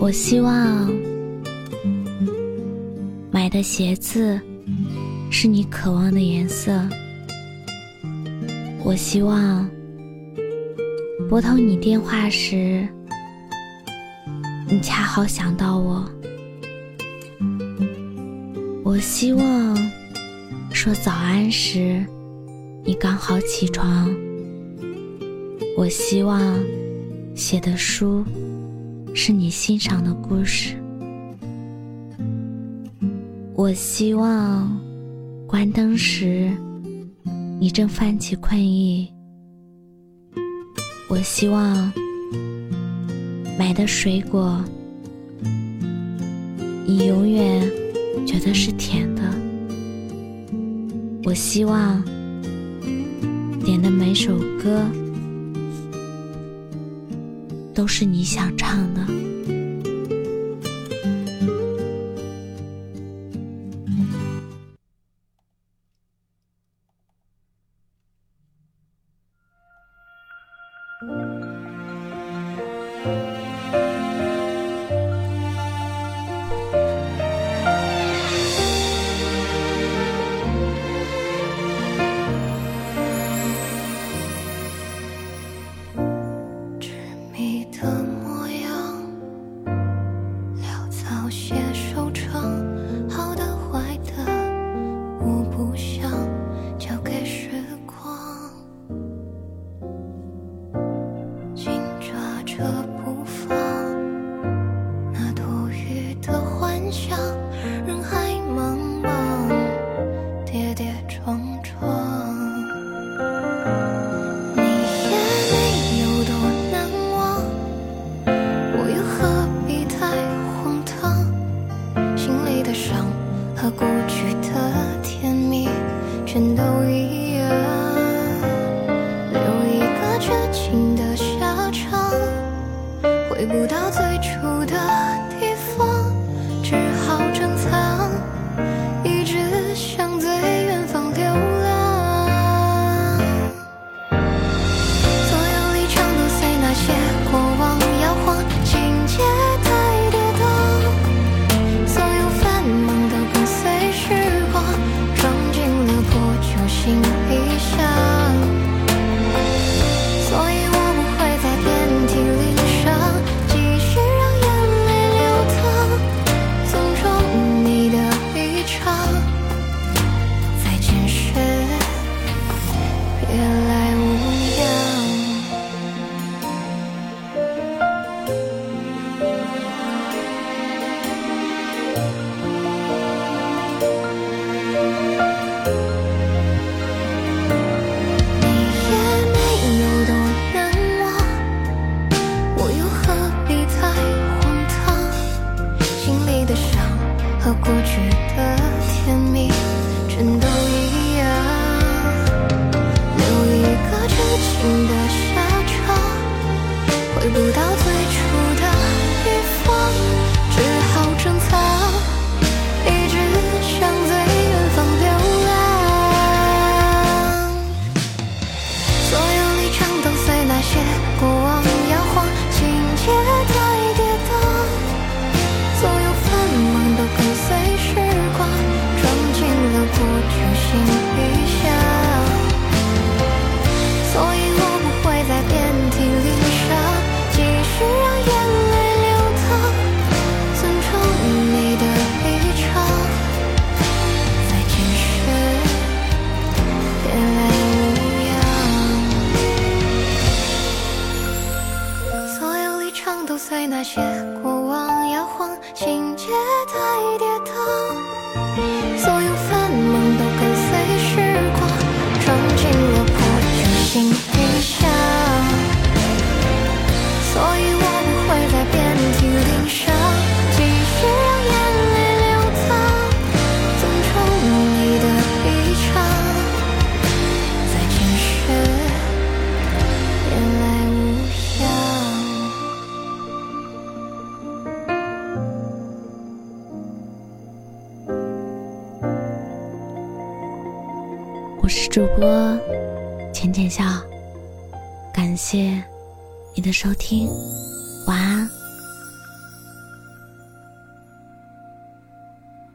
我希望买的鞋子是你渴望的颜色。我希望拨通你电话时，你恰好想到我。我希望说早安时，你刚好起床。我希望写的书。是你欣赏的故事。我希望关灯时，你正泛起困意。我希望买的水果，你永远觉得是甜的。我希望点的每首歌。都是你想唱的。不到最和过去的甜蜜全都一样，留一个纯情的。发现是主播浅浅笑，感谢你的收听，晚安。